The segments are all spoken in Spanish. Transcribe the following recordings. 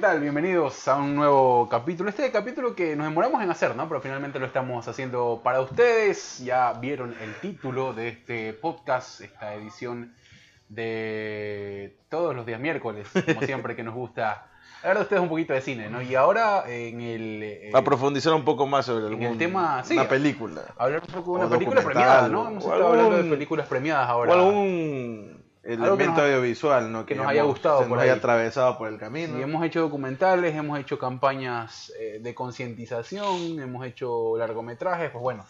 Hola, ¿qué tal? Bienvenidos a un nuevo capítulo. Este capítulo que nos demoramos en hacer, ¿no? Pero finalmente lo estamos haciendo para ustedes. Ya vieron el título de este podcast, esta edición de todos los días miércoles, como siempre que nos gusta hablar de ustedes un poquito de cine, ¿no? Y ahora en el... eh, A profundizar un poco más sobre algún, el tema, sí, una película. hablar un poco de una película premiada, ¿no? Hemos estado hablando de algún- películas premiadas ahora. O algún que elemento nos- audiovisual, ¿no? que nos haya hemos- gustado se por nos haya atravesado por el camino. Sí, hemos hecho documentales, hemos hecho campañas eh, de concientización, hemos hecho largometrajes, pues bueno,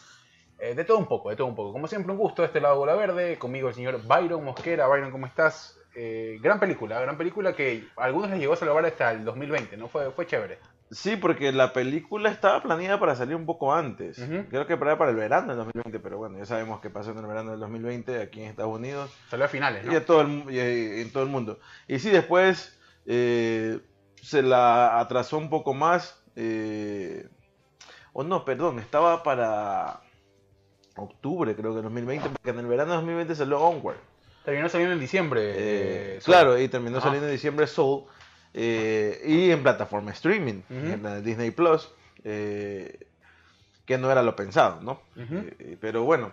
eh, de todo un poco, de todo un poco. Como siempre, un gusto de este lado Bola Verde, conmigo el señor Byron Mosquera. Byron, ¿cómo estás? Eh, gran película, gran película que a algunos les llegó a salvar hasta el 2020, ¿no? Fue, fue chévere. Sí, porque la película estaba planeada para salir un poco antes. Creo que para, para el verano del 2020, pero bueno, ya sabemos qué pasó en el verano del 2020 aquí en Estados Unidos Salió a finales, ¿no? y, a todo el mu- y, eh, en todo el mundo. Y sí, después eh, se la atrasó un poco más. eh, o no, perdón, estaba para octubre, creo que del 2020, porque en el verano del 2020 salió Onward. Terminó saliendo en diciembre. Eh, claro, y terminó saliendo en diciembre Soul. Eh, y en plataforma streaming, en la de Disney Plus, eh, que no era lo pensado, ¿no? Eh, pero bueno,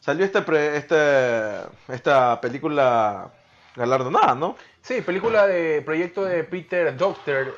salió esta, pre- esta, esta película galardonada, ¿no? Sí, película de proyecto de Peter Doctor,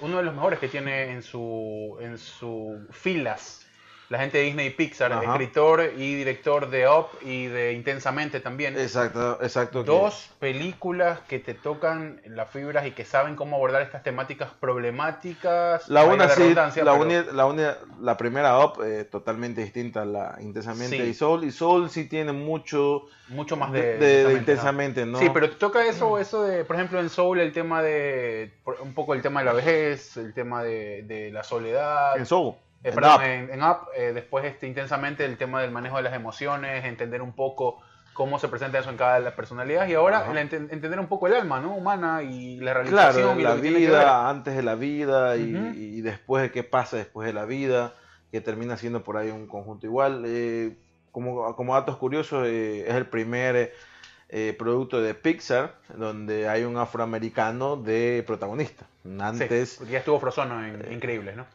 uno de los mejores que tiene en su en su filas la gente de Disney y Pixar, Ajá. escritor y director de Up y de Intensamente también. Exacto, exacto. Dos películas que te tocan las fibras y que saben cómo abordar estas temáticas problemáticas. La una sí, la, pero- uni- la, la primera Up eh, totalmente distinta a la Intensamente Sí. y Soul. Y Soul sí tiene mucho mucho más de, de, de- de ¿no? Intensamente, ¿no? Sí, pero te toca eso, eso de, por ejemplo, en Soul el tema de, un poco el tema de la vejez, el tema de, de la soledad. En Soul. Eh, en perdón, Up. en, en Up, eh, después este, intensamente el tema del manejo de las emociones, entender un poco cómo se presenta eso en cada de las personalidades y ahora el enten- entender un poco el alma ¿no? humana y la Claro, realización y la que que vida antes de la vida y, Ujú. y después de qué pasa después de la vida, que termina siendo por ahí un conjunto igual. Eh, como, como datos curiosos, eh, es el primer eh, producto de Pixar donde hay un afroamericano de protagonista. Antes, sí, ya estuvo Frozono en Increíbles, ¿no?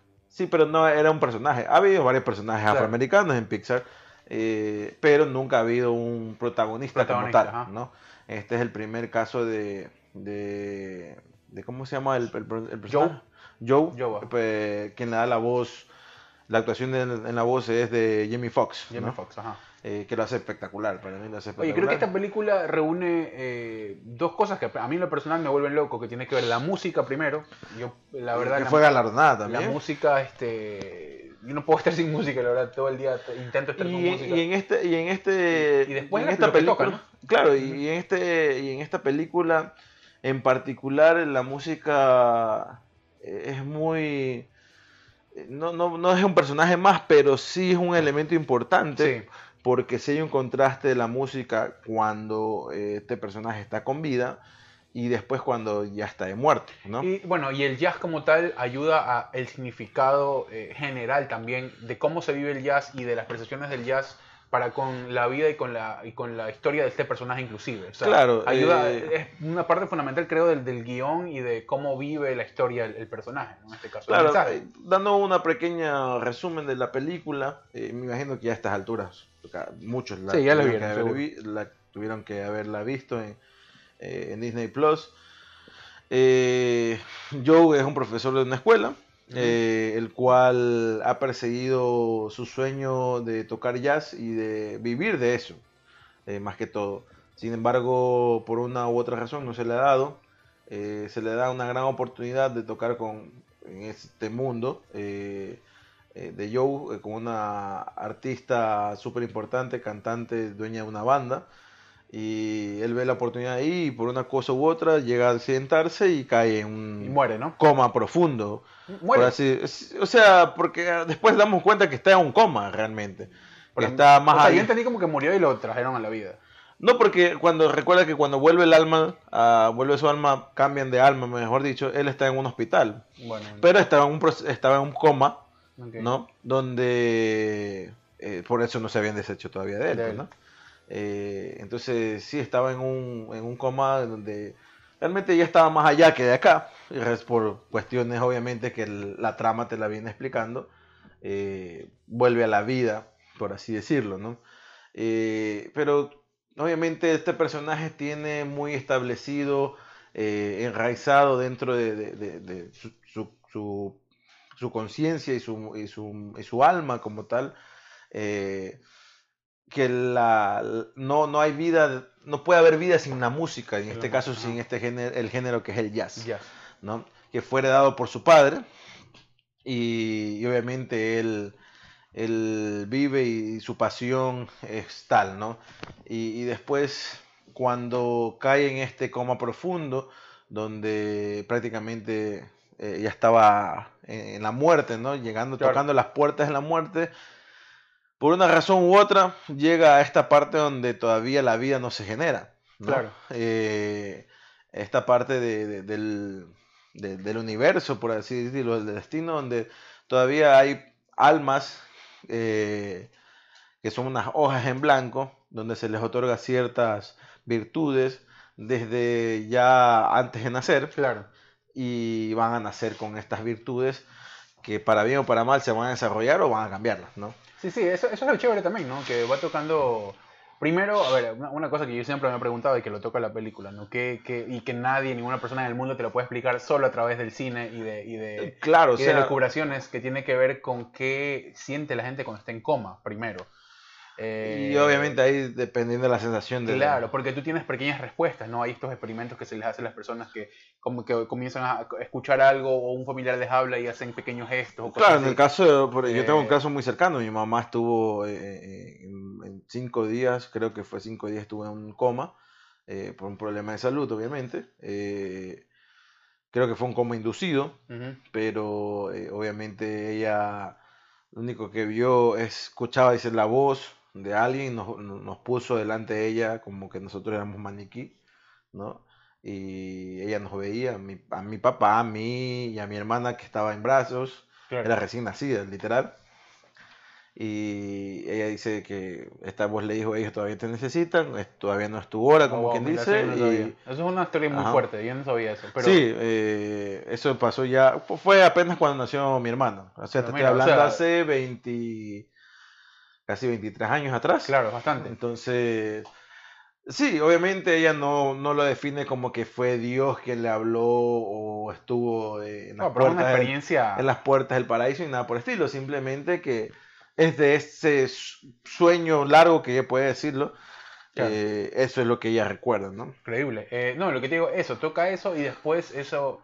Pero no era un personaje. Ha habido varios personajes Claro. afroamericanos en Pixar, eh, pero nunca ha habido un protagonista, Protagonista, como tal. ajá. ¿no? Este es el primer caso de, de, de ¿cómo se llama el, el, el personaje? Joe, Joe. pues, quien le da la voz, la actuación de- en la voz es de Jamie Foxx, Jamie ¿no? Foxx, ajá. Eh, que lo hace espectacular, para mí lo hace Oye, espectacular. creo que esta película reúne eh, dos cosas que a mí en lo personal me vuelven loco, que tiene que ver la música primero. Yo, la verdad, que la- fue galardonada La también. música, este. Yo no puedo estar sin música, la verdad, todo el día te- intento estar con música. y en este y en este Y- y después en la- esta película toca, claro y en este y en esta película en particular la música eh, es muy no, no, no es un personaje más pero sí es un elemento importante Sí. Porque si hay un contraste de la música cuando eh, este personaje está con vida y después cuando ya está de muerte ¿no? Y bueno, y el jazz como tal ayuda a el significado eh, general también de cómo se vive el jazz y de las percepciones del jazz para con la vida y con la y con la historia de este personaje inclusive. O sea, Claro, ayuda, eh, es una parte fundamental creo del, del guion y de cómo vive la historia el, el personaje, en este caso. el Claro, mensaje. eh, dando una pequeña resumen de la película, eh, me imagino que ya a estas alturas muchos la, Sí, ya la tuvieron vieron, que haber seguro. vi- la tuvieron que haberla visto en, eh, en Disney Plus. Eh, Joe es un profesor de una escuela, eh, el cual ha perseguido su sueño de tocar jazz y de vivir de eso, más que todo. Sin embargo, por una u otra razón no se le ha dado. Se le da una gran oportunidad de tocar con, en este mundo eh, de Joe, eh, con una artista súper importante, cantante, dueña de una banda. Y él ve la oportunidad ahí y por una cosa u otra llega a accidentarse y cae en un Y muere, ¿no? coma profundo. Muere. así- o sea, porque después damos cuenta que está en un coma realmente. Que Porque- está más o sea, ahí. yo entendí como que murió y lo trajeron a la vida. No, porque cuando recuerda que cuando vuelve el alma, ah, vuelve su alma, cambian de alma, mejor dicho, él está en un hospital. Bueno, Pero estaba en un, estaba en un coma, ¿no? Donde eh, por eso no se habían deshecho todavía de él, De pues, él. ¿no? Eh, entonces sí estaba en un, en un coma donde realmente ya estaba más allá que de acá, por cuestiones obviamente que la trama te la viene explicando, eh, vuelve a la vida, por así decirlo, ¿no? Eh, pero obviamente este personaje tiene muy establecido, eh, enraizado dentro de, su, su, conciencia y su, y, su, alma como tal, que la, no, no hay vida, no puede haber vida sin la música, en este caso sin este género, el género que es el jazz, ¿no? que fue heredado por su padre y, obviamente él, él, vive y su pasión es tal, ¿no? Y, después cuando cae en este coma profundo, donde prácticamente eh, ya estaba en, la muerte, ¿no? Llegando, tocando las puertas de la muerte, por una razón u otra, llega a esta parte donde todavía la vida no se genera. Claro. Eh, esta parte del, universo, por así decirlo, del destino, donde todavía hay almas eh, que son unas hojas en blanco, donde se les otorga ciertas virtudes desde ya antes de nacer. Claro. Y van a nacer con estas virtudes que para bien o para mal se van a desarrollar o van a cambiarlas, ¿no? Sí, sí, eso, eso es lo chévere también, ¿no? Que va tocando... Primero, a ver, una, cosa que yo siempre me he preguntado y que lo toca la película, ¿no? Que, que, y que nadie, ninguna persona en el mundo te lo puede explicar solo a través del cine y de, y de, claro, y de que tiene que ver con qué siente la gente cuando está en coma, primero y eh, obviamente ahí dependiendo de la sensación de... Claro, porque tú tienes pequeñas respuestas, ¿no? Hay estos experimentos que se les hace a las personas que como que comienzan a escuchar algo o un familiar les habla y hacen pequeños gestos. claro, en el caso, yo tengo un eh, caso muy cercano, mi mamá estuvo eh, en, cinco días, creo que fue cinco días, estuvo en un coma por un problema de salud, obviamente. creo que fue un coma inducido, pero obviamente ella lo único que vio, escuchaba, dice, la voz de alguien, nos, nos, puso delante de ella como que nosotros éramos maniquí, ¿no? Y ella nos veía, a mi, a mi papá, a mí y a mi hermana que estaba en brazos, era recién nacida, literal. Y ella dice que esta voz le dijo, ellos todavía te necesitan, todavía no es tu hora, como quien dice. Eso es una historia muy fuerte, yo no sabía eso. Sí, eh, eso pasó ya, fue apenas cuando nació mi hermano. O sea, te estoy hablando hace 20 casi 23 años atrás. Claro, bastante. Entonces, sí, obviamente ella no, no lo define como que fue Dios quien le habló o estuvo en las, puertas, experiencia... del, en las puertas del paraíso y nada por el estilo, simplemente que es de ese sueño largo que ella puede decirlo. Eh, eso es lo que ella recuerda, ¿no? Increíble. Eh, no, lo que te digo, eso, toca eso y después eso,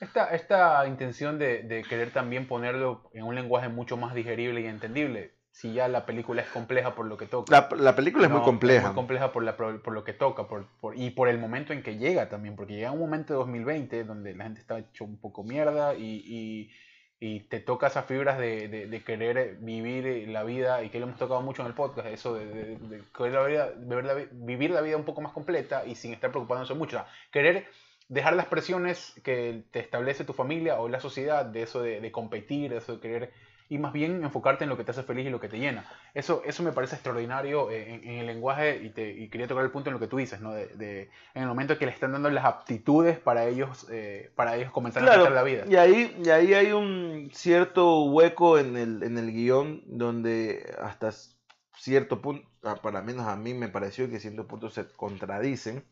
esta, esta intención de, de, querer también ponerlo en un lenguaje mucho más digerible y entendible si ya la película es compleja por lo que toca. La, película es muy compleja. Es muy compleja por, la, por, lo que toca por, y por el momento en que llega también, porque llega un momento de 2020 donde la gente está hecho un poco mierda y, y, te toca esas fibras de, de, querer vivir la vida, y que lo hemos tocado mucho en el podcast, eso de, querer la vida, vivir la vida un poco más completa y sin estar preocupándose mucho. querer dejar las presiones que te establece tu familia o la sociedad, de eso de, competir, de eso de querer y más bien enfocarte en lo que te hace feliz y lo que te llena. Eso, eso me parece extraordinario en, el lenguaje y, te, quería tocar el punto en lo que tú dices, ¿no? De, en el momento que le están dando las aptitudes para ellos, eh, para ellos comenzar a hacer la vida. Y ahí, y ahí hay un cierto hueco en el, en el guion donde hasta cierto punto, para menos a mí me pareció que cierto punto se contradicen.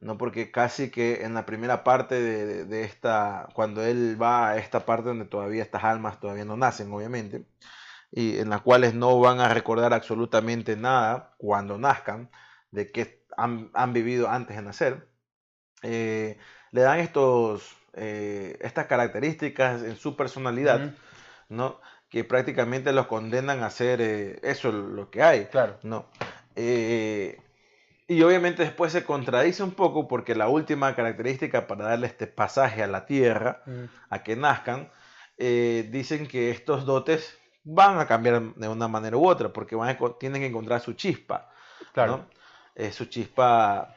¿No? Porque casi que en la primera parte de, esta, cuando él va a esta parte donde todavía estas almas todavía no nacen, obviamente, y en las cuales no van a recordar absolutamente nada cuando nazcan de que han, vivido antes de nacer, eh, le dan estos, eh, estas características en su personalidad, ¿no? que prácticamente los condenan a hacer eh, eso lo que hay. Claro. ¿no? Y obviamente después se contradice un poco porque la última característica para darle este pasaje a la tierra, mm. a que nazcan, eh, dicen que estos dotes van a cambiar de una manera u otra porque van tienen que encontrar su chispa. Claro. Eh, su chispa,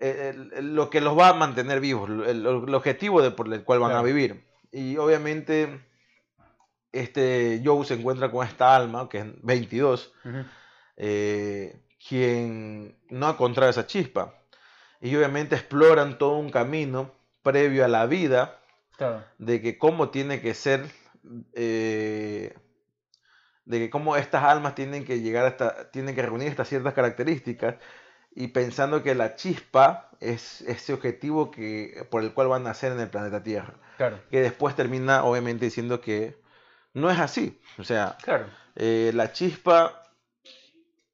eh, lo que los va a mantener vivos, el, objetivo de, por el cual van a vivir. Y obviamente este Joe se encuentra con esta alma, que es 22 quien no ha encontrado esa chispa. y obviamente exploran todo un camino previo a la vida Claro. de que cómo tiene que ser, eh, de que cómo estas almas tienen que llegar hasta, tienen que reunir estas ciertas características y pensando que la chispa es ese objetivo que, por el cual van a nacer en el planeta Tierra, Claro. que después termina obviamente diciendo que no es así, o sea, Claro. eh, la chispa,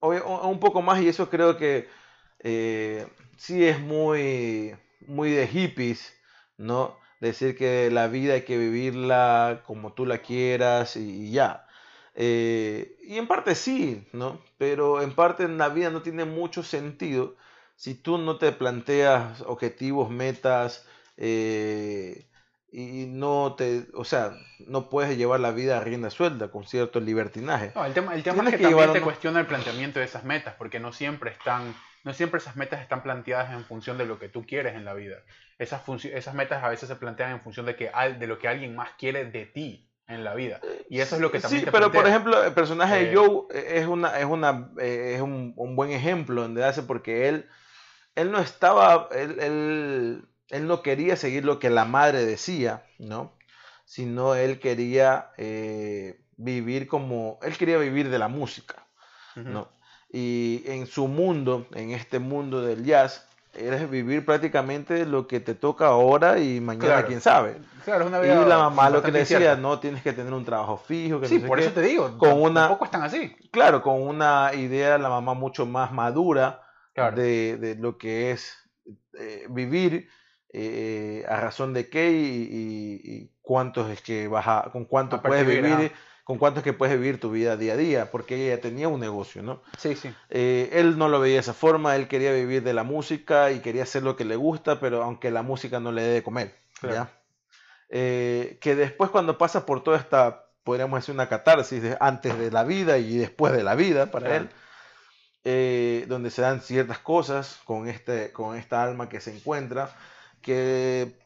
un poco más, y eso creo que eh, sí es muy, muy de hippies, ¿no? Decir que la vida hay que vivirla como tú la quieras y, ya. Eh, y en parte sí, ¿no? Pero en parte la vida no tiene mucho sentido si tú no te planteas objetivos, metas, eh, y no te, o sea, no puedes llevar la vida a rienda suelta con cierto libertinaje. No, el tema, el tema es que, que también te cuestiona el planteamiento de esas metas, porque no siempre están, no siempre esas metas están planteadas en función de lo que tú quieres en la vida. Esas, esas metas a veces se plantean en función de, que, al- de lo que alguien más quiere de ti en la vida. Y eso es lo que también Sí, te pero por ejemplo, el personaje Eh, de Joe es una, es una, eh, es un, un buen ejemplo donde hace porque él, él no estaba, él, él, él no quería seguir lo que la madre decía, ¿no? Sino él quería eh, vivir como, él quería vivir de la música. ¿no? Y en su mundo, en este mundo del jazz, es vivir prácticamente lo que te toca ahora y mañana Claro. quién sabe. Claro, una Y vida la mamá lo que decía, no tienes que tener un trabajo fijo. Que Sí, no sé por qué. eso te digo, con una- tampoco están así. Claro, con una idea la mamá mucho más madura Claro. de, de lo que es eh, vivir, eh, a razón de qué y, y- y cuántos es que vas a, con cuánto A puedes vivir, con cuánto es que puedes vivir tu vida día a día, porque ella tenía un negocio, ¿no? Sí, sí. Eh, él no lo veía de esa forma, él quería vivir de la música y quería hacer lo que le gusta, pero aunque la música no le dé de comer, Claro. ¿ya? Eh, que después cuando pasa por toda esta, podríamos decir, una catarsis de- antes de la vida y después de la vida para Claro. él, eh, donde se dan ciertas cosas con, este, con esta alma que se encuentra, que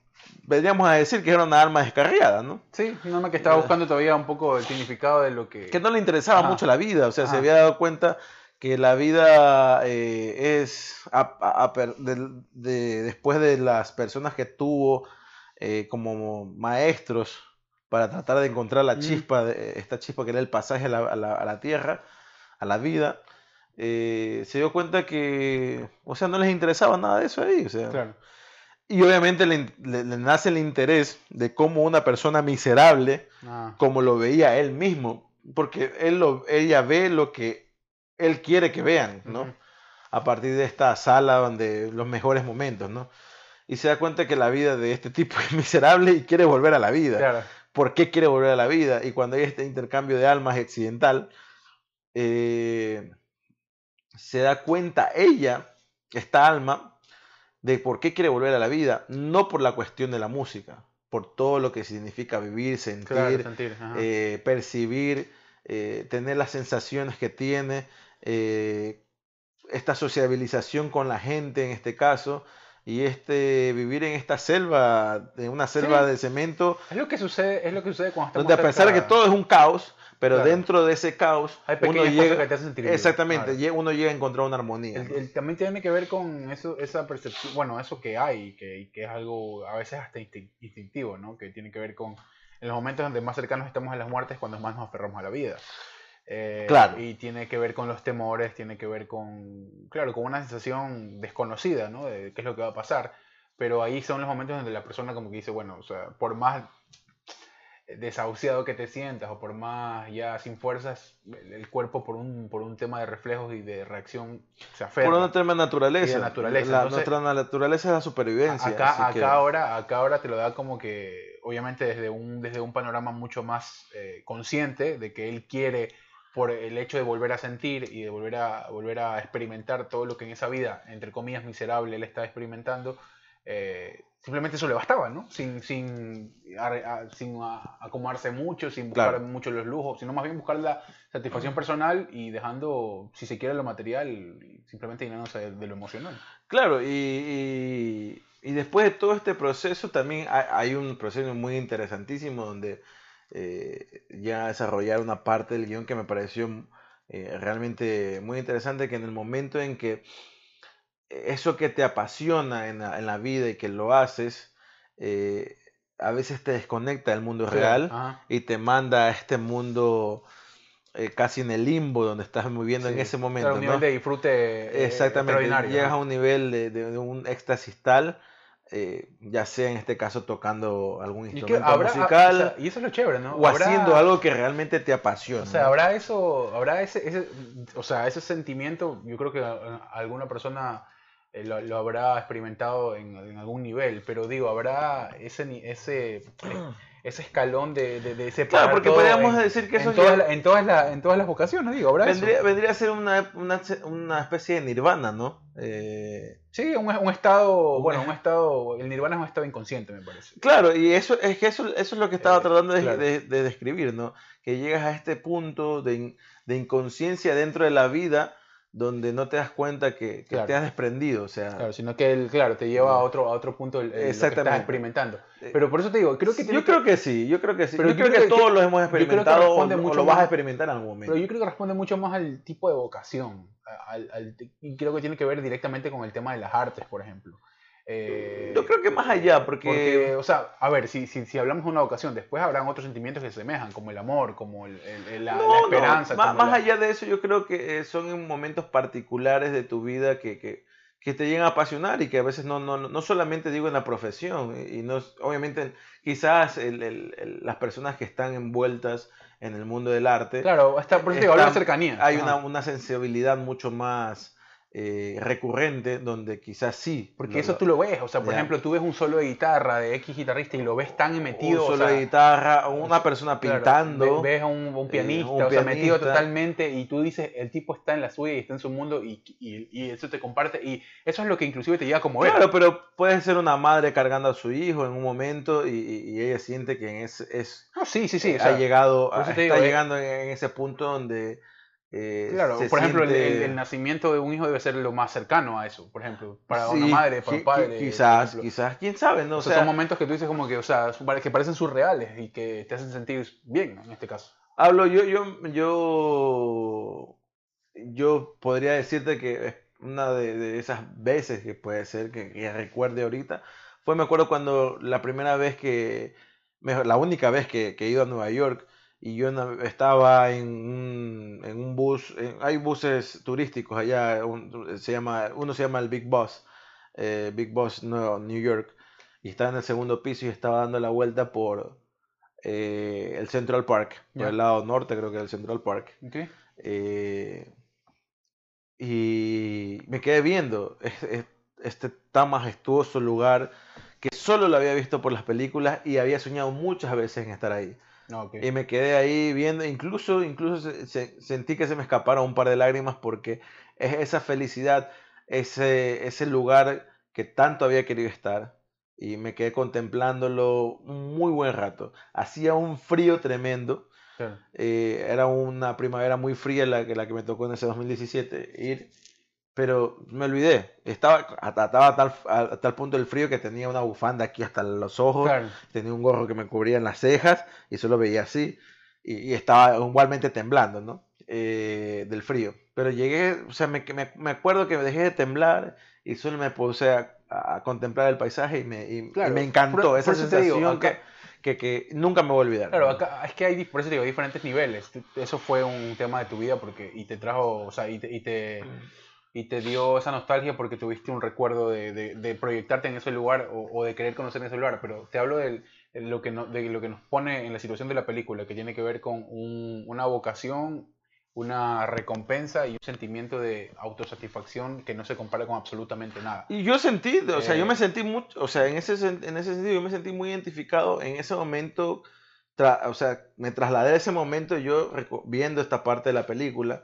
vendríamos a decir que era una alma descarriada, ¿no? Sí, un hombre que estaba buscando todavía un poco el significado de lo que... que no le interesaba Ajá. mucho la vida, o sea, se había dado cuenta que la vida eh, es a- a- a del- de- después de las personas que tuvo eh, como maestros para tratar de encontrar la Mm. chispa, de- esta chispa que era el pasaje a la, a la- la tierra, a la vida, eh, se dio cuenta que, o sea, no les interesaba nada de eso ahí, o sea, Claro. Y obviamente le, in- le- le nace el interés de cómo una persona miserable, Ah, como lo veía él mismo, porque él lo, ella ve lo que él quiere que vean, ¿no? A partir de esta sala donde los mejores momentos, ¿no? Y se da cuenta que la vida de este tipo es miserable y quiere volver a la vida. claro. ¿Por qué quiere volver a la vida? Y cuando hay este intercambio de almas accidental, eh, se da cuenta ella, esta alma, de por qué quiere volver a la vida, no por la cuestión de la música, por todo lo que significa vivir, sentir, Claro, sentir. ajá. eh, percibir, eh, tener las sensaciones que tiene, eh, esta sociabilización con la gente en este caso, y este vivir en esta selva, en una selva Sí. de cemento, Es lo que sucede, es lo que sucede cuando estamos donde a pesar de que todo es un caos, pero Claro. dentro de ese caos, hay uno llega, que te hacen sentir exactamente, claro. uno llega a encontrar una armonía. El- el- también tiene que ver con eso, esa percepción, bueno, eso que hay, que, que es algo a veces hasta instin- instintivo, ¿no? Que tiene que ver con en los momentos donde más cercanos estamos a las muertes, cuando más nos aferramos a la vida. Eh, Claro. Y tiene que ver con los temores, tiene que ver con, claro, con una sensación desconocida, ¿no? De qué es lo que va a pasar. Pero ahí son los momentos donde la persona como que dice, bueno, o sea, por más desahuciado que te sientas o por más ya sin fuerzas, el cuerpo por un, por un tema de reflejos y de reacción se aferra. Por una tema de naturaleza. De naturaleza, La- entonces- nuestra naturaleza es la supervivencia. acá, acá que- ahora, acá ahora te lo da como que, obviamente desde un, desde un panorama mucho más eh, consciente de que él quiere, por el hecho de volver a sentir y de volver a, volver a experimentar todo lo que en esa vida, entre comillas, miserable, él está experimentando, eh, simplemente eso le bastaba, ¿no? Sin, sin, a- sin a- acomodarse mucho, sin buscar Claro. mucho los lujos, sino más bien buscar la satisfacción personal y dejando, si se quiere, lo material, simplemente llenándose de, de lo emocional. Claro, y, y- y después de todo este proceso también hay, hay un proceso muy interesantísimo donde eh, ya desarrollar una parte del guion que me pareció eh, realmente muy interesante, que en el momento en que eso que te apasiona en la, en la vida y que lo haces, eh, a veces te desconecta del mundo real Ajá. y te manda a este mundo eh, casi en el limbo donde estás viviendo en ese momento. Claro, un ¿no? nivel de disfrute eh, Exactamente, extraordinario, llegas ¿no? a un nivel de, de- de un éxtasis tal, eh, ya sea en este caso tocando algún Y instrumento habrá- musical o sea, y eso es lo chévere, ¿no? o Habrá- haciendo algo que realmente te apasiona. O sea, habrá eso, habrá ese, ese, o sea, ese sentimiento, yo creo que alguna persona eh, lo, lo habrá experimentado en, en algún nivel, pero digo, habrá ese, ni- ese, ese escalón de, de, de separar Claro, porque podríamos en, decir que en eso todas, ya la- en, todas la- en todas las vocaciones, digo, habrá eso. vendría, vendría a ser una, una, una especie de nirvana, ¿no? Eh, Sí, un, un estado, Un bueno, un estado, el nirvana es un estado inconsciente, me parece. Claro, y eso es que eso, eso es lo que estaba Eh, tratando de, claro. de- de describir, ¿no? Que llegas a este punto de, in- de inconsciencia dentro de la vida donde no te das cuenta que, que Claro. te has desprendido, o sea, Claro, sino que él, claro, te lleva a otro, a otro punto el, el- lo que estás Exactamente. experimentando. Eh, Pero por eso te digo, creo que yo creo que sí, yo creo que sí. Pero yo yo creo creo que que- todos lo hemos experimentado o, lo vas a experimentar en algún momento. Pero yo creo que responde mucho más al tipo de vocación. al- y creo que tiene que ver directamente con el tema de las artes, por ejemplo. Eh, Yo creo que más allá, porque, porque, o sea, a ver, si, si, si hablamos de una vocación, después habrán otros sentimientos que se semejan, como el amor, como el- el- el- la, No, la no, esperanza. como más la- allá de eso, yo creo que eh, son en momentos particulares de tu vida que, que, que te llegan a apasionar y que a veces no, no, no solamente digo en la profesión, y y no, obviamente quizás el- las personas que están envueltas en el mundo del arte, Claro, está, por eso digo, están- cercanía. hay una, una sensibilidad mucho más eh, recurrente donde quizás sí. Porque lo- eso tú lo ves, o sea, por ejemplo, tú ves un solo de guitarra de X guitarrista y lo ves tan metido, un o solo sea, de guitarra, o una persona pintando. ve- ves a un, un eh, pianista, un o sea, metido totalmente, y tú dices, el tipo está en la suya y está en su mundo, y, y- y eso te comparte, y eso es lo que inclusive te lleva a conmover. Claro, pero puede ser una madre cargando a su hijo en un momento y, ella siente que es, es No, sí, sí, sí. o ha sea, llegado, por eso a- te está eh, llegando en ese punto donde eh, claro, por ejemplo, el, siente- el- el nacimiento de un hijo debe ser lo más cercano a eso, por ejemplo, para una madre, para un padre. Quizás, quizás, quién sabe, ¿no? O O sea, sea, son momentos que tú dices como que, o sea, que parecen surreales y que te hacen sentir bien, en este caso. hablo yo, yo, yo, yo podría decirte que es una de, de esas veces que puede ser que, que recuerde ahorita, fue, me acuerdo cuando la primera vez que, mejor, la única vez que, que he ido a Nueva York y yo estaba en un, en un bus, en- hay buses turísticos allá, un- se llama, uno se llama el Big Bus, eh, Big Bus New York, y estaba en el segundo piso y estaba dando la vuelta por eh, el Central Park, por el lado norte creo que del Central Park. Eh, y me quedé viendo es- es- este tan majestuoso lugar que solo lo había visto por las películas y había soñado muchas veces en estar ahí. No, ok. Y me quedé ahí viendo, incluso, incluso se- se- sentí que se me escaparon un par de lágrimas porque es esa felicidad, ese, ese lugar que tanto había querido estar. Y me quedé contemplándolo un muy buen rato. Hacía un frío tremendo. Claro. eh, era una primavera muy fría la que, la que me tocó en ese 2017 ir. Pero me olvidé. Estaba, estaba a tal, a tal punto el frío que tenía una bufanda aquí hasta los ojos Claro. tenía un gorro que me cubría en las cejas y solo veía así y, y estaba igualmente temblando, ¿no? Eh, del frío. Pero llegué, o sea, me, me, me acuerdo que me dejé de temblar y solo me puse a, a contemplar el paisaje y me, y- y Claro, me encantó por- esa por te digo, sensación acá- que, que, que nunca me voy a olvidar. Claro, ¿no? acá es que hay, por eso te digo, diferentes niveles. Eso fue un tema de tu vida porque y te trajo, o sea, y te, y te, y te dio esa nostalgia porque tuviste un recuerdo de, de- de proyectarte en ese lugar o, o de querer conocer ese lugar. Pero te hablo del- de lo, que no- de lo que nos pone en la situación de la película, que tiene que ver con un- una vocación, una recompensa y un sentimiento de autosatisfacción que no se compara con absolutamente nada. Y yo sentí, o sea, yo Eh, me sentí mucho, o sea, en ese, en ese sentido, yo me sentí muy identificado en ese momento, tra- o sea, me trasladé a ese momento yo viendo esta parte de la película.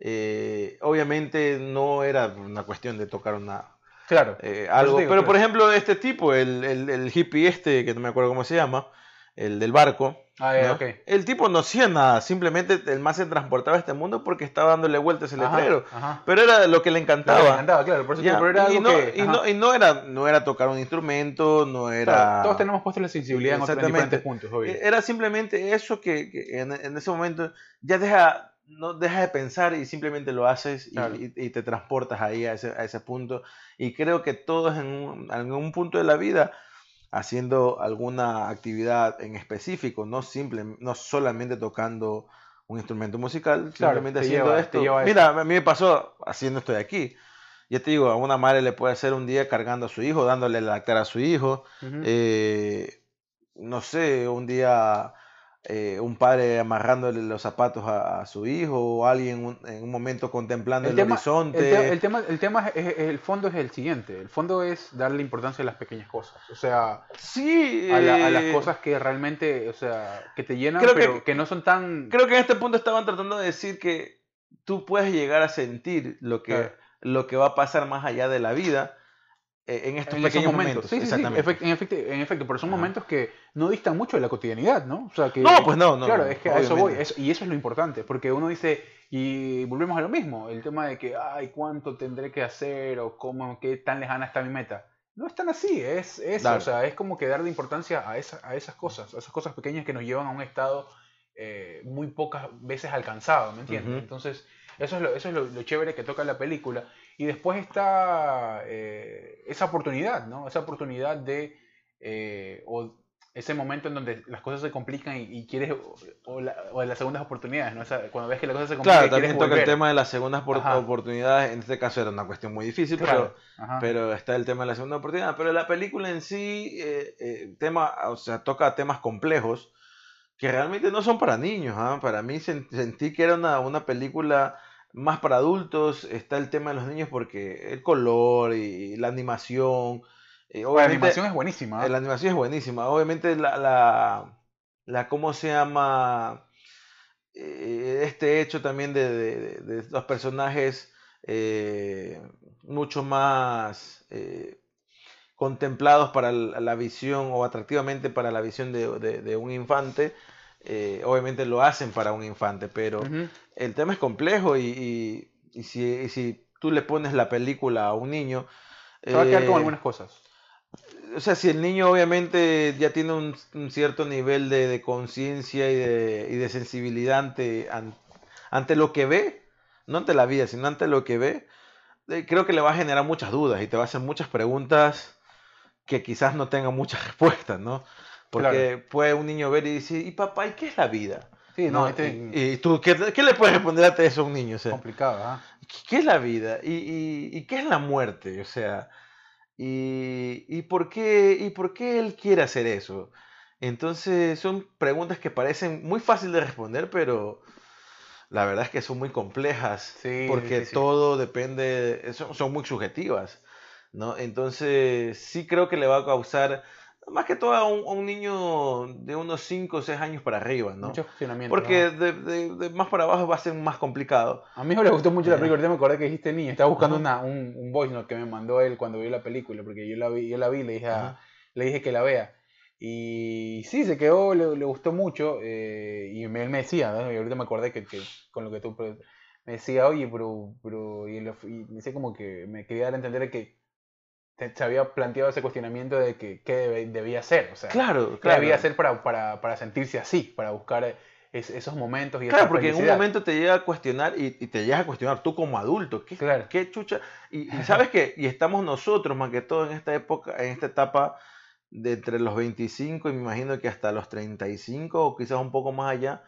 Eh, obviamente no era una cuestión de tocar una, Claro. eh, algo, digo, pero claro. por ejemplo este tipo, el, el, el hippie este, que no me acuerdo cómo se llama, el del barco, Ah, ¿no? ok. el tipo no hacía nada, simplemente el más se transportaba a este mundo porque estaba dándole vueltas Ajá, letrero, ajá. pero era lo que le encantaba. encantaba, claro, por eso pero era y, algo no, que... y, no, y no era no era tocar un instrumento, no era Claro, todos tenemos puesto la sensibilidad en, otros- diferentes puntos, obvio. Eh, era simplemente eso que, que en, en ese momento ya deja no dejas de pensar y simplemente lo haces y, Claro. y- y te transportas ahí a ese, a ese punto. Y creo que todos en un, en algún punto de la vida haciendo alguna actividad en específico, no, simple, no solamente tocando un instrumento musical, Claro, simplemente te haciendo lleva- esto. Mira, a mí me pasó haciendo esto de aquí. Ya te digo, a una madre le puede hacer un día cargando a su hijo, dándole la lactar a su hijo. Eh, no sé, un día eh, un padre amarrándole los zapatos a, a su hijo o alguien un- en un momento contemplando el, tema, horizonte. el te- el tema, el tema es, es- el fondo es el siguiente. El fondo es darle importancia a las pequeñas cosas. O sea, sí, a, la- a las eh, cosas que realmente, o sea, que te llenan, Creo pero que, no son tan... Creo que en este punto estaban tratando de decir que tú puedes llegar a sentir lo que, Claro. lo que va a pasar más allá de la vida en estos en pequeños momentos. momentos. Sí, sí, sí, Exactamente. efect- en, efecto, en efecto, pero son Ajá. momentos que no distan mucho de la cotidianidad, ¿no? O sea, que, No, pues no, no, Claro, es que a eso voy, obviamente. eso- y eso es lo importante, porque uno dice, y volvemos a lo mismo, el tema de que, ay, ¿cuánto tendré que hacer? o cómo, qué tan lejana está mi meta. No es tan así, es eso, o sea, es como que darle importancia a, esa- a esas cosas, a esas cosas pequeñas que nos llevan a un estado eh, muy pocas veces alcanzado, ¿me entiendes? Ujú. Entonces, eso es, lo, eso es lo, lo chévere que toca la película. Y después está eh, esa oportunidad, ¿no? Esa oportunidad de, eh, o ese momento en donde las cosas se complican y, y quieres, o, la- o de las segundas oportunidades, ¿no? Cuando ves que las cosas se complican Claro, también toca el volver. tema de las segundas Ajá. oportunidades. En este caso era una cuestión muy difícil, Claro, pero pero está el tema de la segunda oportunidad. Pero la película en sí, eh, eh, tema, o sea, toca temas complejos que realmente no son para niños. ¿ah? Para mí sen- sentí que era una, una película más para adultos. Está el tema de los niños porque el color y la animación. eh, la animación es buenísima. ¿eh? la animación es buenísima. Obviamente la, la, la ¿cómo se llama? Eh, este hecho también de, de- de- los personajes mucho más contemplados para la, la visión o atractivamente para la visión de- de un infante. Eh, obviamente lo hacen para un infante, pero el tema es complejo y, y- y si, y si tú le pones la película a un niño... Se va a quedar con eh, algunas cosas. o sea, si el niño obviamente ya tiene un, un cierto nivel de, de conciencia y de, y de sensibilidad ante, an- ante lo que ve, no ante la vida, sino ante lo que ve, eh, creo que le va a generar muchas dudas y te va a hacer muchas preguntas que quizás no tengan muchas respuestas, ¿no? Porque puede un niño ver y decir, ¿y papá, ¿y qué es la vida? Sí, no, ¿No? este Y, y tú, ¿qué, qué le puedes responder ante eso a un niño? O sea, complicado. ¿ah? ¿qué es la vida? ¿Y, y, y qué es la muerte? O sea, ¿y, y, por qué, ¿y por qué él quiere hacer eso? Entonces son preguntas que parecen muy fáciles de responder, pero la verdad es que son muy complejas, Sí, porque sí, sí. todo depende, son, son muy subjetivas, ¿no? Entonces sí creo que le va a causar, más que todo a un, a un niño de unos 5 o 6 años para arriba, ¿no? Mucho cuestionamiento. Porque ¿no? de, de- de más para abajo va a ser más complicado. A mi hijo le gustó mucho la Ya. película, ahorita me acordé que dijiste niño, estaba buscando una, un, un voice note que me mandó él cuando vio la película, porque yo la vi, yo la vi y le dije, a- le dije que la vea. Y sí, se quedó, le, le gustó mucho, eh, y me- él me decía, ¿no? y ahorita me acordé que, que con lo que tú pre- me decía, oye, pero, pero y, y me decía como que me quería dar a entender que te- se había planteado ese cuestionamiento de que qué debía hacer, o sea, Claro, qué claro. debía hacer para, para, para sentirse así, para buscar es- esos momentos y Claro, porque en un felicidad. momento te llega a cuestionar y, y te llegas a cuestionar tú como adulto. ¿Qué, Claro. qué chucha? Y, y sabes que, y estamos nosotros más que todo en esta época, en esta etapa de entre los 25 y me imagino que hasta los 35 o quizás un poco más allá,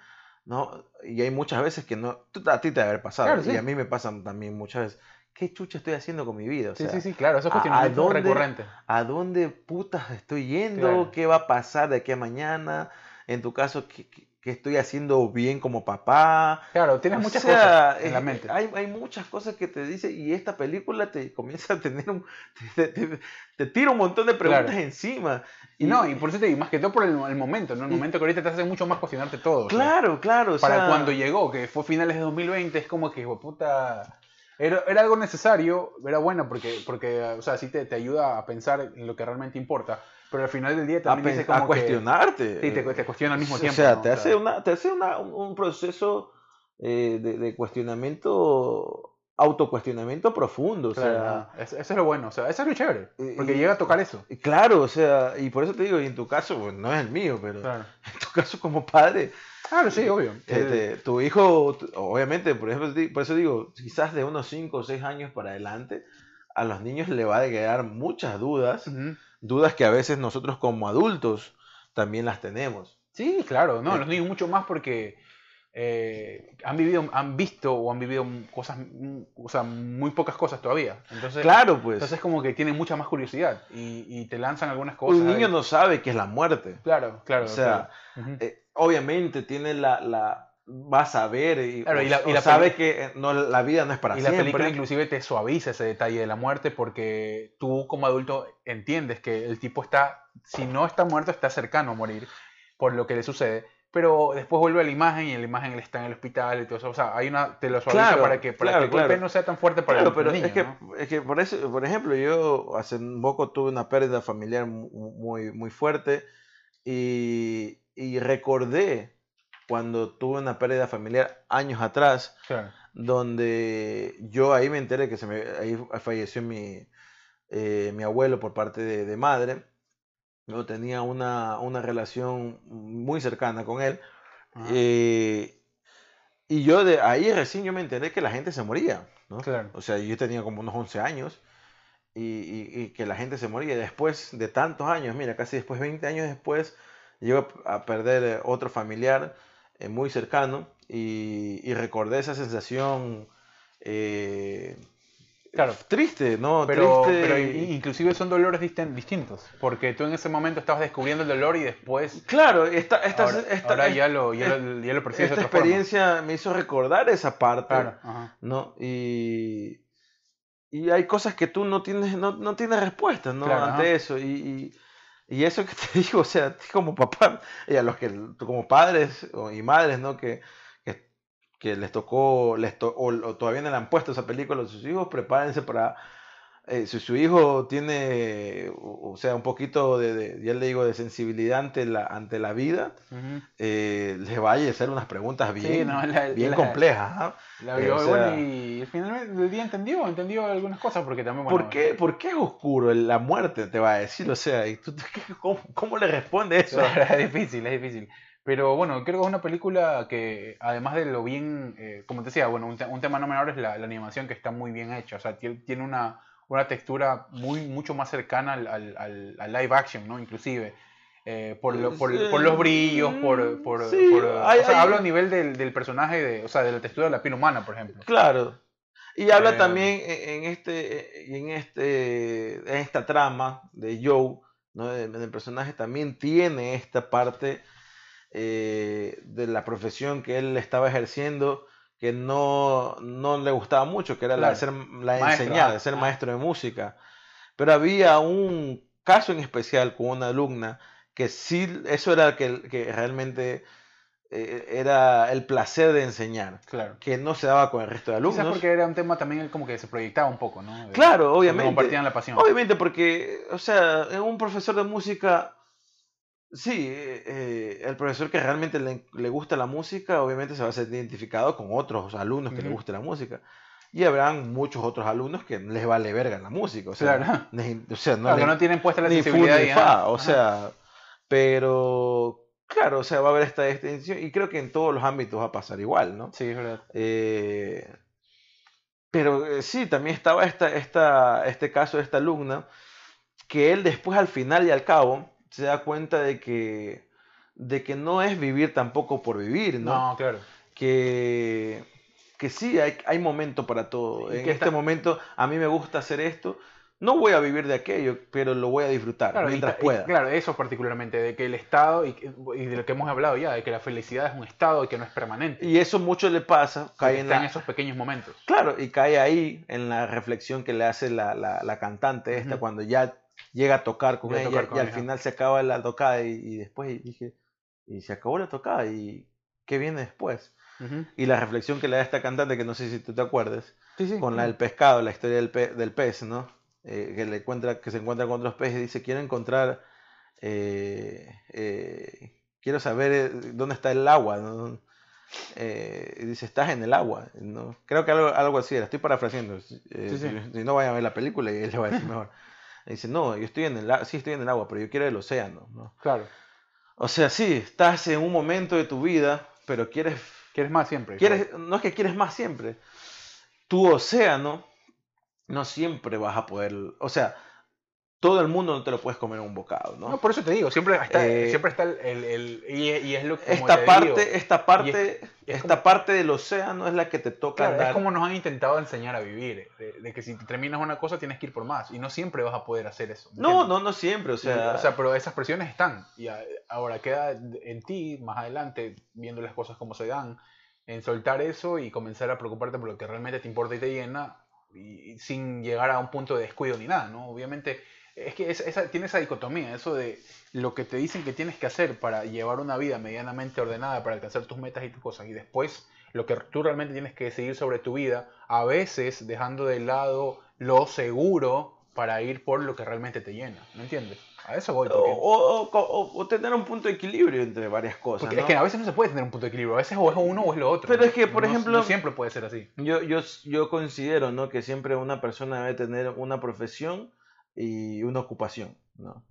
¿no? Y hay muchas veces que no, a ti te debe haber pasado Claro, y sí. a mí me pasan también muchas veces. ¿Qué chucha estoy haciendo con mi vida? O Sí, sea, sí, sí, claro, esos ¿a- a cuestionamientos dónde- recurrentes. ¿A dónde putas estoy yendo? Claro. ¿Qué va a pasar de aquí a mañana? En tu caso, ¿qué, estoy haciendo bien como papá? Claro, tienes O muchas sea, cosas en la eh, mente. Hay, hay muchas cosas que te dice y esta película te comienza a tener un... Te, te- te tira un montón de preguntas Claro. encima. Y no, y por eso te digo, más que todo por el, el momento, ¿no? El momento que ahorita te hace mucho más cuestionarte todo. o sea, Claro, claro. o para sea, cuando llegó, que fue finales de 2020, es como que, hijo puta. Era, era algo necesario, era bueno porque, porque o sea, sí te, te ayuda a pensar en lo que realmente importa, pero al final del día A, también dice a como que- cuestionarte. sí, te, te cuestiona al mismo o tiempo. sea, ¿no? te O hace, una, te hace una, un, un proceso eh, de, de cuestionamiento autocuestionamiento profundo. O Claro, sea, eso, es lo bueno, o sea, eso es lo chévere, porque y- llega a tocar eso. claro, o sea, y por eso te digo, y en tu caso, bueno, no es el mío, pero Claro, en tu caso como padre, claro sí, obvio. este, tu hijo, obviamente, por ejemplo, por eso digo, quizás de unos 5 o 6 años para adelante, a los niños le va a quedar muchas dudas, dudas que a veces nosotros como adultos también las tenemos. Sí, claro, no, Eh. los niños mucho más porque eh, han vivido, han visto o han vivido cosas, o sea, muy pocas cosas todavía. Entonces, Claro, pues, entonces como que tienen mucha más curiosidad y, y te lanzan algunas cosas. un niño ahí. no sabe qué es la muerte. Claro, claro. O sea, claro. Ujú. eh, obviamente tiene la, la va a saber y, Claro, y la- y la sabe que eh, no, la vida no es para Y la siempre. película inclusive te suaviza ese detalle de la muerte porque tú como adulto entiendes que el tipo está, si no está muerto, está cercano a morir por lo que le sucede. Pero después vuelve a la imagen y en la imagen él está en el hospital y todo eso. O sea, hay una, te lo suaviza Claro, para que, para claro, que el golpe claro. no sea tan fuerte para el, pero niño, es que, ¿no? es que por eso, por ejemplo, yo hace un poco tuve una pérdida familiar mu- muy, muy fuerte y, y recordé cuando tuve una pérdida familiar años atrás, donde yo ahí me enteré que se me, ahí falleció mi, eh, mi abuelo por parte de, de madre. Yo tenía una, una relación muy cercana con él. Eh, y yo de ahí recién yo me enteré que la gente se moría. ¿no? Claro. O sea, yo tenía como unos 11 años y, y- y que la gente se moría. Después de tantos años, mira, casi después, 20 años después, llego a perder eh, otro familiar eh, muy cercano y, y recordé esa sensación eh, Claro. triste, ¿no? Pero, triste. pero inclusive son dolores distintos, porque tú en ese momento estabas descubriendo el dolor y después Claro, esta, esta, ahora, esta- ahora ya lo, ya lo, ya lo percibes de esta otra forma. experiencia me hizo recordar esa parte. Claro. ¿no? Y, y hay cosas que tú no tienes, no, no tienes respuestas, ¿no? Claro, Ante ajá. eso. Y, y, y eso que te digo, o sea, como papá, y a los que, como padres y madres, ¿no? Que, que, les tocó, les to- o, o todavía no le han puesto esa película a sus hijos, prepárense para... eh, si su hijo tiene, o o sea, un poquito de, de- ya le digo, de sensibilidad ante la, ante la vida, Ujú. eh, les vaya a hacer unas preguntas bien, Sí, no, la- bien la- complejas. ¿ah? La Eh, vio, o y bueno, sea- y al final del día entendió, entendió algunas cosas, porque también, bueno, ¿Por qué, ¿Por qué es oscuro? La muerte te va a decir, o sea, ¿y tú, cómo, cómo le responde eso? es difícil, es difícil. Pero bueno, creo que es una película que, además de lo bien, eh, como te decía, bueno, un, te- un tema no menor es la, la animación que está muy bien hecha. O sea, tiene, una, una textura muy, mucho más cercana al, al, live action, ¿no? Inclusive. eh, por, lo- por, por los brillos, por... por, Sí, por- hay- o sea, hay- hablo a nivel del, del personaje, de, o sea, de la textura de la piel humana, por ejemplo. Claro. Y habla Eh, también en este, en este, en esta trama de Joe, ¿no? Del personaje también tiene esta parte eh, de la profesión que él estaba ejerciendo que no, no le gustaba mucho, que era la de ser la Maestro, enseñar, de ser ah. maestro de música. Pero había un caso en especial con una alumna que sí, eso era que, que realmente eh, era el placer de enseñar, Claro. que no se daba con el resto de Quizás alumnos. porque era un tema también como que se proyectaba un poco, ¿no? De- Claro, obviamente. Compartían la pasión. Obviamente porque, o sea, un profesor de música, sí, eh, el profesor que realmente le, le gusta la música, obviamente se va a sentir identificado con otros alumnos que le guste la música. Y habrán muchos otros alumnos que les vale verga la música. O sea, Claro. o sea, no Claro, tienen puesta la sensibilidad ni fa, o sea, pero claro, o sea, va a haber esta distinción y creo que en todos los ámbitos va a pasar igual, ¿no? Sí, es verdad. Eh, pero eh, sí, también estaba esta, esta, este caso de esta alumna, que él después al final y al cabo se da cuenta de que, de que no es vivir tampoco por vivir, ¿no? No, claro. Que, que sí, hay, hay momento para todo. Y En que este está- momento a mí me gusta hacer esto, no voy a vivir de aquello, pero lo voy a disfrutar Claro, mientras y pueda. claro, eso particularmente, de que el estado, y, y de lo que hemos hablado ya, de que la felicidad es un estado y que no es permanente. Y eso mucho le pasa, cae en esos pequeños momentos. Claro, y cae ahí en la reflexión que le hace la, la, la cantante esta cuando ya llega a tocar con Llega ella tocar con y al final se acaba la tocada y, y después dije, y se acabó la tocada y ¿qué viene después? Ujú. Y la reflexión que le da esta cantante, que no sé si tú te Sí, sí. con la del pescado, la historia del, pe- del pez, ¿no? Eh, que, le encuentra, que se encuentra con otros peces y dice, quiero encontrar, eh, eh, quiero saber dónde está el agua, ¿no? eh, y dice, estás en el agua. ¿no? Creo que algo, algo así era, estoy parafraseando. eh, Sí, sí. Si no vayan a ver la película y él le va a decir mejor. Y dice, no, yo estoy en el, sí estoy en el agua, pero yo quiero el océano. ¿no? Claro. O sea, sí, estás en un momento de tu vida, pero quieres, ¿Quieres más siempre? quieres, no es que quieres más siempre. Tu océano no siempre vas a poder, o sea, todo el mundo no te lo puedes comer en un bocado, ¿no? No, por eso te digo, siempre está, Eh, siempre está el, el- el- y, y es lo que esta te parte, digo, esta parte, es esta como- parte del océano es la que te toca Claro, es como nos han intentado enseñar a vivir, de, de que si terminas una cosa tienes que ir por más y no siempre vas a poder hacer eso. ¿me No, no, no siempre, o Y, sea, o sea, pero esas presiones están. Y ahora queda en ti, más adelante, viendo las cosas como se dan, en soltar eso y comenzar a preocuparte por lo que realmente te importa y te llena, y sin llegar a un punto de descuido ni nada, ¿no? Obviamente, es que es- esa, tiene esa dicotomía, eso de lo que te dicen que tienes que hacer para llevar una vida medianamente ordenada, para alcanzar tus metas y tus cosas, y después lo que tú realmente tienes que decidir sobre tu vida, a veces dejando de lado lo seguro para ir por lo que realmente te llena, ¿me entiendes? A eso voy. o, Porque, o- o- o tener un punto de equilibrio entre varias cosas. porque ¿no? es que a veces no se puede tener un punto de equilibrio, a veces o es uno o es lo otro. Pero es que, por No- ejemplo- No siempre puede ser así. Yo, yo, yo considero ¿no? que siempre una persona debe tener una profesión y una ocupación. ¿no?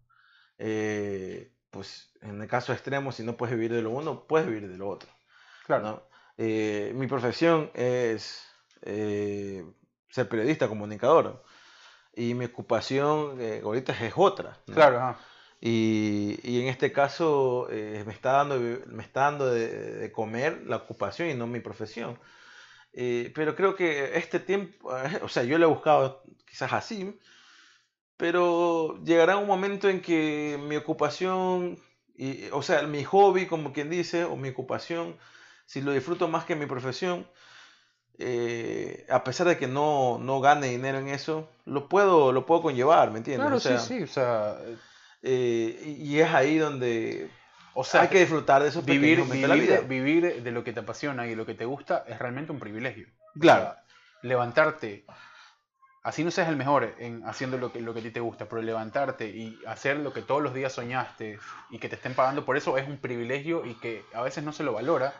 Eh, pues en el caso extremo, si no puedes vivir de lo uno, puedes vivir de lo otro. Claro. ¿no? Eh, mi profesión es eh, ser periodista, comunicador. Y mi ocupación eh, ahorita es otra. ¿no? Claro, ajá. Y, y en este caso eh, me está dando, me está dando de, de comer la ocupación y no mi profesión. Eh, pero creo que este tiempo, o sea, yo lo he buscado quizás así, pero llegará un momento en que mi ocupación, y, o sea, mi hobby, como quien dice, o mi ocupación, si lo disfruto más que mi profesión, eh, a pesar de que no, no gane dinero en eso, lo puedo, lo puedo conllevar, ¿me entiendes? Claro, O sea, sí, sí. O sea, eh, y y es ahí donde o sea hay que disfrutar de esos vivir, la vivir, de, vida. vivir de lo que te apasiona y de lo que te gusta es realmente un privilegio. O Claro. sea, levantarte, así no seas el mejor en haciendo lo que, lo que a ti te gusta, pero levantarte y hacer lo que todos los días soñaste y que te estén pagando por eso es un privilegio y que a veces no se lo valora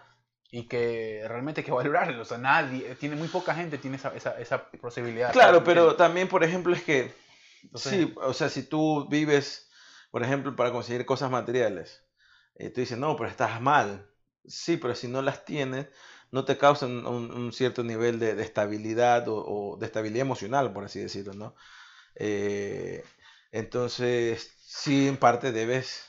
y que realmente hay que valorarlo. O sea, nadie, tiene muy poca gente tiene esa, esa, esa posibilidad. Claro, ¿me pero también, por ejemplo, es que Entonces- sí, o sea, si tú vives, por ejemplo, para conseguir cosas materiales, eh, tú dices, no, pero estás mal. Sí, pero si no las tienes, no te causan un, un cierto nivel de, de estabilidad o, o de estabilidad emocional, por así decirlo, ¿no? Eh, entonces, sí, en parte debes,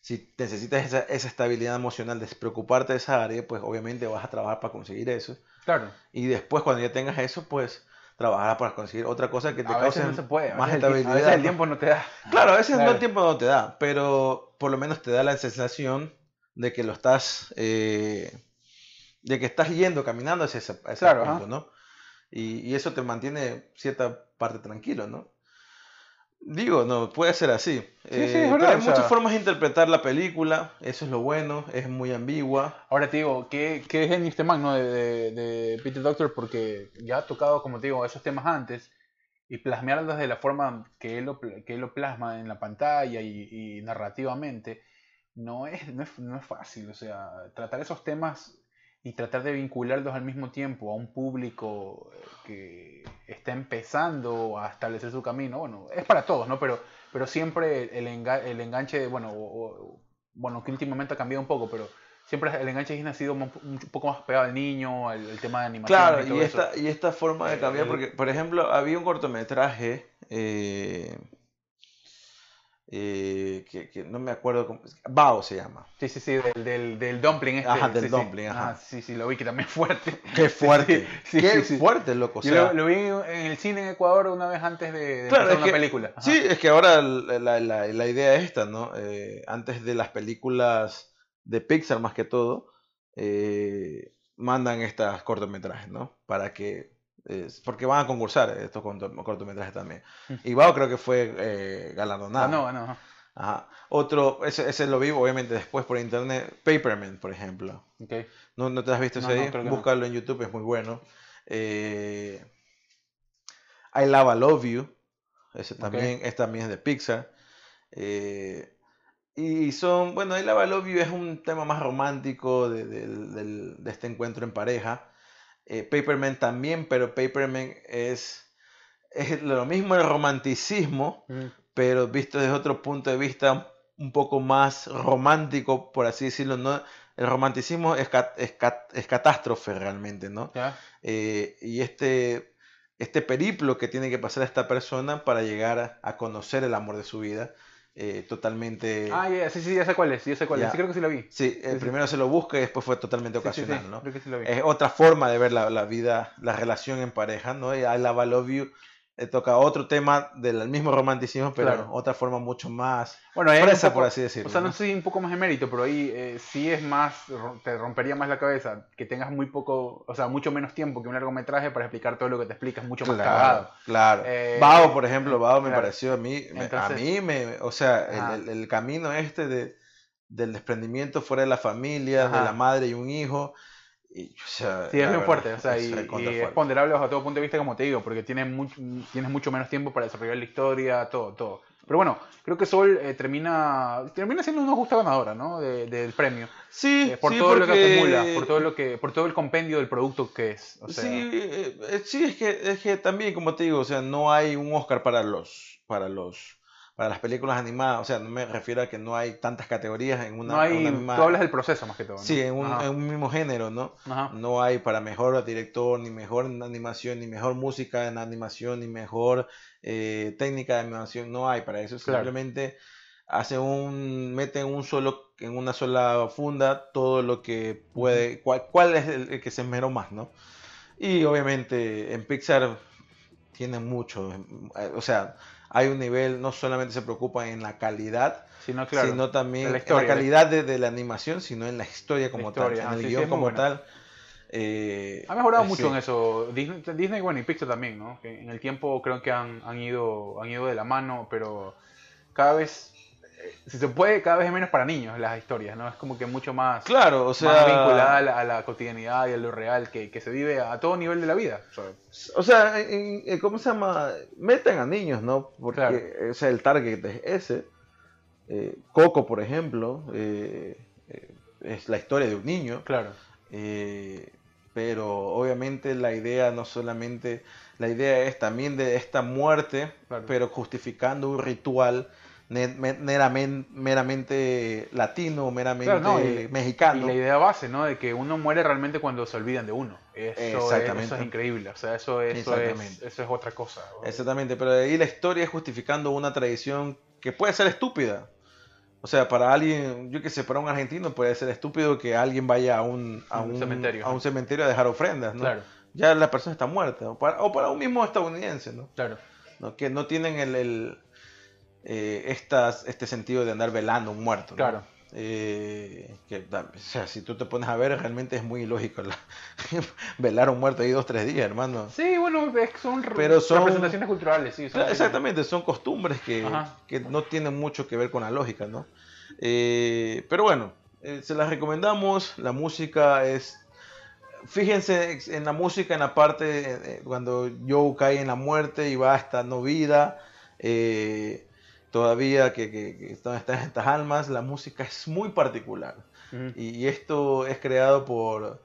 si necesitas esa, esa estabilidad emocional, despreocuparte de esa área, pues obviamente vas a trabajar para conseguir eso. Claro. Y después, cuando ya tengas eso, pues trabajar para conseguir otra cosa que te A veces cause no se puede. A más el, tie- a estabilidad. veces el tiempo no te da. Claro, a veces no el tiempo no te da, pero por lo menos te da la sensación de que lo estás, eh, de que estás yendo, caminando hacia ese, a ese Claro, punto. ¿no? Y, y eso te mantiene cierta parte tranquilo, ¿no? Digo, no, puede ser así. sí, Eh, es pero verdad, hay muchas sea- formas de interpretar la película, eso es lo bueno, es muy ambigua. Ahora te digo, qué, qué genio este man, ¿no? De, de, de Peter Doctor, porque ya ha tocado, como te digo, esos temas antes y plasmearlos de la forma que él lo, que él lo plasma en la pantalla y, y narrativamente, no es, no, es, no es fácil. O sea, tratar esos temas y tratar de vincularlos al mismo tiempo a un público eh, que está empezando a establecer su camino, bueno, es para todos, ¿no? Pero, pero siempre el, enga- el enganche, de, bueno, o- o- bueno, que últimamente ha cambiado un poco, pero siempre el enganche de Disney ha sido un, un poco más pegado al niño, al, al tema de animación. Claro, y todo y eso. esta, y esta forma de cambiar, Eh, porque, por ejemplo, había un cortometraje eh, eh, que, que no me acuerdo cómo. Bao se llama. Sí, sí, sí, del, del, del dumpling este. Ajá, del sí, sí. dumpling, ajá. Ah, sí, sí, lo vi que también es fuerte. Qué fuerte. Sí, Qué fuerte, loco. O Yo sea, lo, lo vi en el cine en Ecuador una vez antes de, de Claro, empezar es una que- película. Ajá. Sí, es que ahora la, la- la- la idea es esta, ¿no? Eh, antes de las películas de Pixar, más que todo, eh, mandan estas cortometrajes, ¿no? Para que. Eh, porque van a concursar estos corto- cortometrajes también. Mm. Y Bao creo que fue eh, galardonado. No, no. Ajá. Otro, ese, ese lo vi obviamente después por internet. Paperman, por ejemplo. Ok. ¿No, no te has visto No, ese no, ahí? Búscalo en YouTube, es muy bueno. Eh, I Love, I Love You. Ese también, es también es de Pixar. Eh, Y son, bueno, I Love, I Love You es un tema más romántico de, del- de este encuentro en pareja. Eh, Paperman también, pero Paperman es, es lo mismo el romanticismo, pero visto desde otro punto de vista un poco más romántico, por así decirlo. ¿no? El romanticismo es, es es catástrofe realmente, ¿no? Eh, y este, este periplo que tiene que pasar esta persona para llegar a, a conocer el amor de su vida, eh, totalmente... Ah, ya, sí, sí, ya sé cuál es, ya sé cuál es. Sí, creo que sí la vi. Sí, eh, sí. primero se lo busca y después fue totalmente Sí, sí, sí, ocasional, ¿no? Creo que sí la vi. Es otra forma de ver la, la vida, la relación en pareja, ¿no? I Love, I Love You toca otro tema del mismo romanticismo, pero Claro. otra forma mucho más Bueno, fresa, poco- por así decirlo. O sea, no ¿no? si un poco más de mérito, pero ahí eh, sí es más, te rompería más la cabeza que tengas muy poco, o sea, mucho menos tiempo que un largometraje para explicar todo lo que te explicas, mucho más cagado. claro. Eh, Bao, por ejemplo, Bao me claro. pareció a mí, a mí me, o sea, el- camino este de, del desprendimiento fuera de la familia, de la madre y un hijo, y, o sea, Sí, es muy fuerte, o sea, y, y es ponderable bajo todo punto de vista, como te digo, porque tienes mucho, tienes mucho menos tiempo para desarrollar la historia, todo, todo. Pero bueno, creo que Sol eh, termina, termina siendo una justa ganadora, ¿no? De- del premio. Sí, Eh, por sí, todo lo que porque- acumula, por todo lo que, por todo el compendio del producto que es. O sea, sí, eh, eh, sí, es que, es que también, como te digo, o sea, no hay un Oscar para los, para los, para las películas animadas, o sea, no me refiero a que no hay tantas categorías en una, no hay, una misma, tú hablas del proceso más que todo. ¿no? sí, en un, en un mismo género, ¿no? ajá. No hay para mejor director, ni mejor animación, ni mejor música en animación, ni mejor eh, técnica de animación. No hay para eso. Claro. Simplemente hacen un, meten un solo, en una sola funda todo lo que puede, cuál, cuál es el, el que se esmeró más, ¿no? Y obviamente en Pixar tienen mucho, eh, o sea, hay un nivel, no solamente se preocupan en la calidad, Sí, no, claro. sino también la en historia, la calidad de, de la animación, sino en la historia como historia, tal, ah, en el sí, sí, guion muy como tal. eh, Ha mejorado eh, mucho sí. en eso. Disney, Disney, bueno, y Pixar también, ¿no? En el tiempo creo que han, han, ido, han ido de la mano, pero cada vez, si se puede, cada vez es menos para niños las historias, ¿no? Es como que mucho más, Claro, o más sea, vinculada a la, a la cotidianidad y a lo real que, que se vive a todo nivel de la vida. O sea, o ¿cómo se llama? Meten a niños, ¿no? Porque Claro. o sea, el target es ese. Eh, Coco, por ejemplo, eh, eh, es la historia de un niño. claro. Eh, pero obviamente la idea no solamente, la idea es también de esta muerte, Claro. pero justificando un ritual meramente latino, meramente Claro, no, y- mexicano. Y la idea base, ¿no? De que uno muere realmente cuando se olvidan de uno. Eso, es, Exactamente. eso es increíble. O sea, eso, eso, es, eso es otra cosa. Exactamente, pero de ahí la historia es justificando una tradición que puede ser estúpida. O sea, para alguien, yo qué sé, para un argentino puede ser estúpido que alguien vaya a un, a Un un, cementerio. a un cementerio a dejar ofrendas, ¿no? Claro, Ya la persona está muerta. O para, o para un mismo estadounidense, ¿no? claro. ¿no? que no tienen el, el, eh, estas, este sentido de andar velando un muerto. ¿no? Claro. Eh, que, o sea, si tú te pones a ver, realmente es muy ilógico la- velar a un muerto ahí dos, tres días, hermano. Sí, bueno, son, Pero son- representaciones culturales, sí. son- Claro, Exactamente, son costumbres que, no tienen mucho que ver con la lógica, ¿no? Eh, pero bueno, eh, se las recomendamos, la música es... Fíjense en la música, en la parte eh, cuando Joe cae en la muerte y va a esta no vida, eh, todavía que, que, que están estas almas, la música es muy particular. Ujú. Y, y esto es creado por,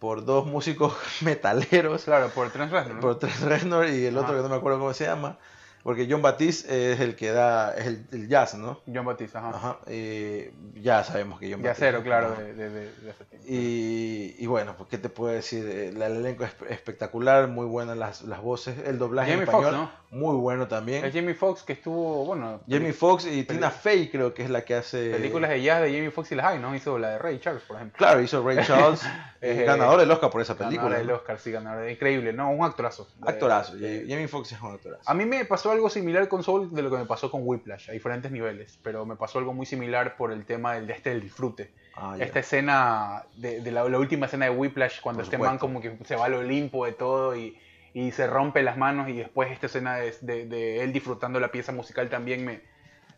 por dos músicos metaleros, Claro, por Trent Reznor, ¿no? por Trent Reznor y el otro que no me acuerdo cómo se llama, porque John Batiste es el que da, es el, el jazz, ¿no? John Batiste, ajá. Ajá, eh, ya sabemos que John Ya Batiste. cero, claro, de, de, de, ese tiempo. Y, y bueno, pues qué te puedo decir, el, el elenco es espectacular, muy buenas las, las voces, el doblaje Jamie en español, Foxx, muy bueno también. Es Jamie Foxx que estuvo, bueno, Jamie Foxx y Tina Fey creo que es la que hace... películas de jazz de Jamie Foxx y las hay, ¿no? Hizo la de Ray Charles, por ejemplo. Claro, hizo Ray Charles, Eh, ganador del Oscar por esa película. del ¿no? Oscar, sí, ganador. Increíble, ¿no? Un actorazo. Actorazo, Eh, Jamie Foxx es un actorazo. A mí me pasó algo similar con Soul de lo que me pasó con Whiplash, a diferentes niveles, pero me pasó algo muy similar por el tema del, de este del disfrute. Ah. Esta escena, de, de la, la última escena de Whiplash, cuando Por este man supuesto. como que se va al Olimpo de todo y, y se rompe las manos y después esta escena de, de- de él disfrutando la pieza musical también me,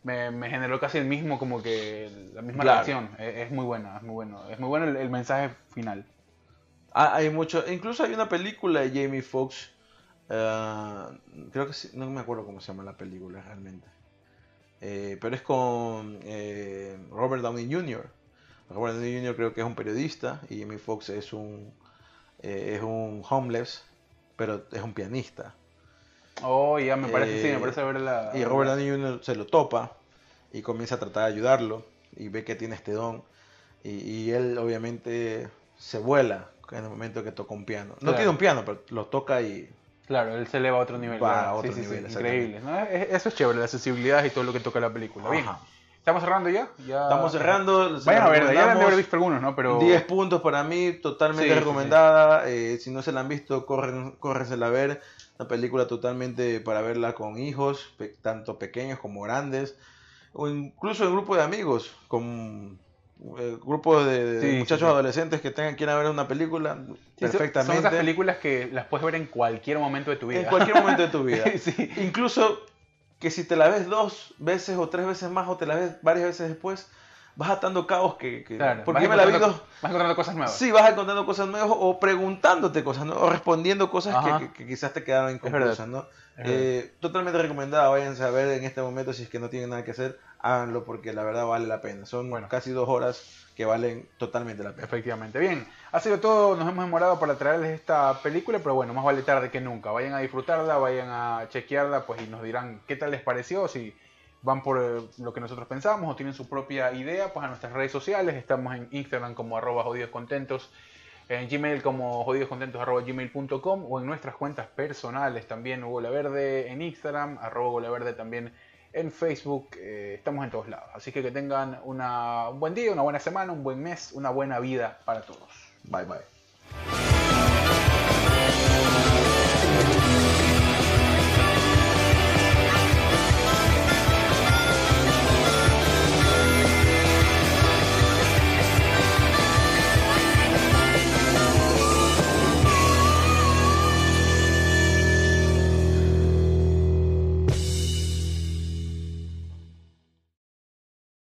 me, me generó casi el mismo, como que la misma Claro. reacción. Es, es muy buena, es muy bueno. Es muy bueno el, el mensaje final. Ah, hay mucho, incluso hay una película de Jamie Foxx, ah, creo que sí, no me acuerdo cómo se llama la película realmente. eh, pero es con eh, Robert Downey Jr. Robert Downey Jr. creo que es un periodista y Jamie Foxx es un, eh, es un homeless, pero es un pianista. Oh, ya me parece, sí, me Eh, parece ver la... Y Robert Downey Jr. se lo topa y comienza a tratar de ayudarlo y ve que tiene este don. Y, y él obviamente se vuela en el momento que toca un piano. No Claro. tiene un piano, pero lo toca y Claro, él se eleva a otro nivel. Va a otro Sí, sí, sí, nivel, increíble. ¿no? Es- Eso es chévere, la accesibilidad y todo lo que toca la película. Bien, Ajá. ¿Estamos cerrando ya? ya... estamos cerrando. Vayan a verla, ya han de haber visto algunos, ¿no? Pero... 10 puntos para mí, totalmente Sí, sí, sí. recomendada. Eh, si no se la han visto, corren, córrensela a ver. Una película totalmente para verla con hijos, pe- tanto pequeños como grandes, o incluso en grupo de amigos, con eh, grupo de, de Sí, sí, muchachos sí. adolescentes que tengan quieran ver una película Sí, perfectamente. Son esas películas que las puedes ver en cualquier momento de tu vida. en cualquier momento de tu vida. sí. Incluso que si te la ves dos veces o tres veces más o te la ves varias veces después, vas atando cabos que... que- Claro, porque me la vi dos, Vas encontrando cosas nuevas. Sí, vas encontrando cosas nuevas o preguntándote cosas, ¿no? O respondiendo cosas que, que- que quizás te quedaron inconclusas, ¿no? Eh, totalmente recomendada, váyanse a ver en este momento si es que no tienen nada que hacer, háganlo porque la verdad vale la pena. Son Bueno. casi dos horas que valen totalmente la pena. Efectivamente. Bien, ha sido todo. Nos hemos demorado para traerles esta película, pero bueno, más vale tarde que nunca. Vayan a disfrutarla, vayan a chequearla, pues y nos dirán qué tal les pareció, si van por eh, lo que nosotros pensamos o tienen su propia idea, pues a nuestras redes sociales. Estamos en Instagram como arroba jodidoscontentos, en Gmail como jodidoscontentos arroba gmail.com o en nuestras cuentas personales también, Hugo La Verde en Instagram, arroba Hugo La Verde también en Facebook, eh, estamos en todos lados. Así que que tengan una- un buen día, una buena semana, un buen mes, una buena vida para todos. Bye bye.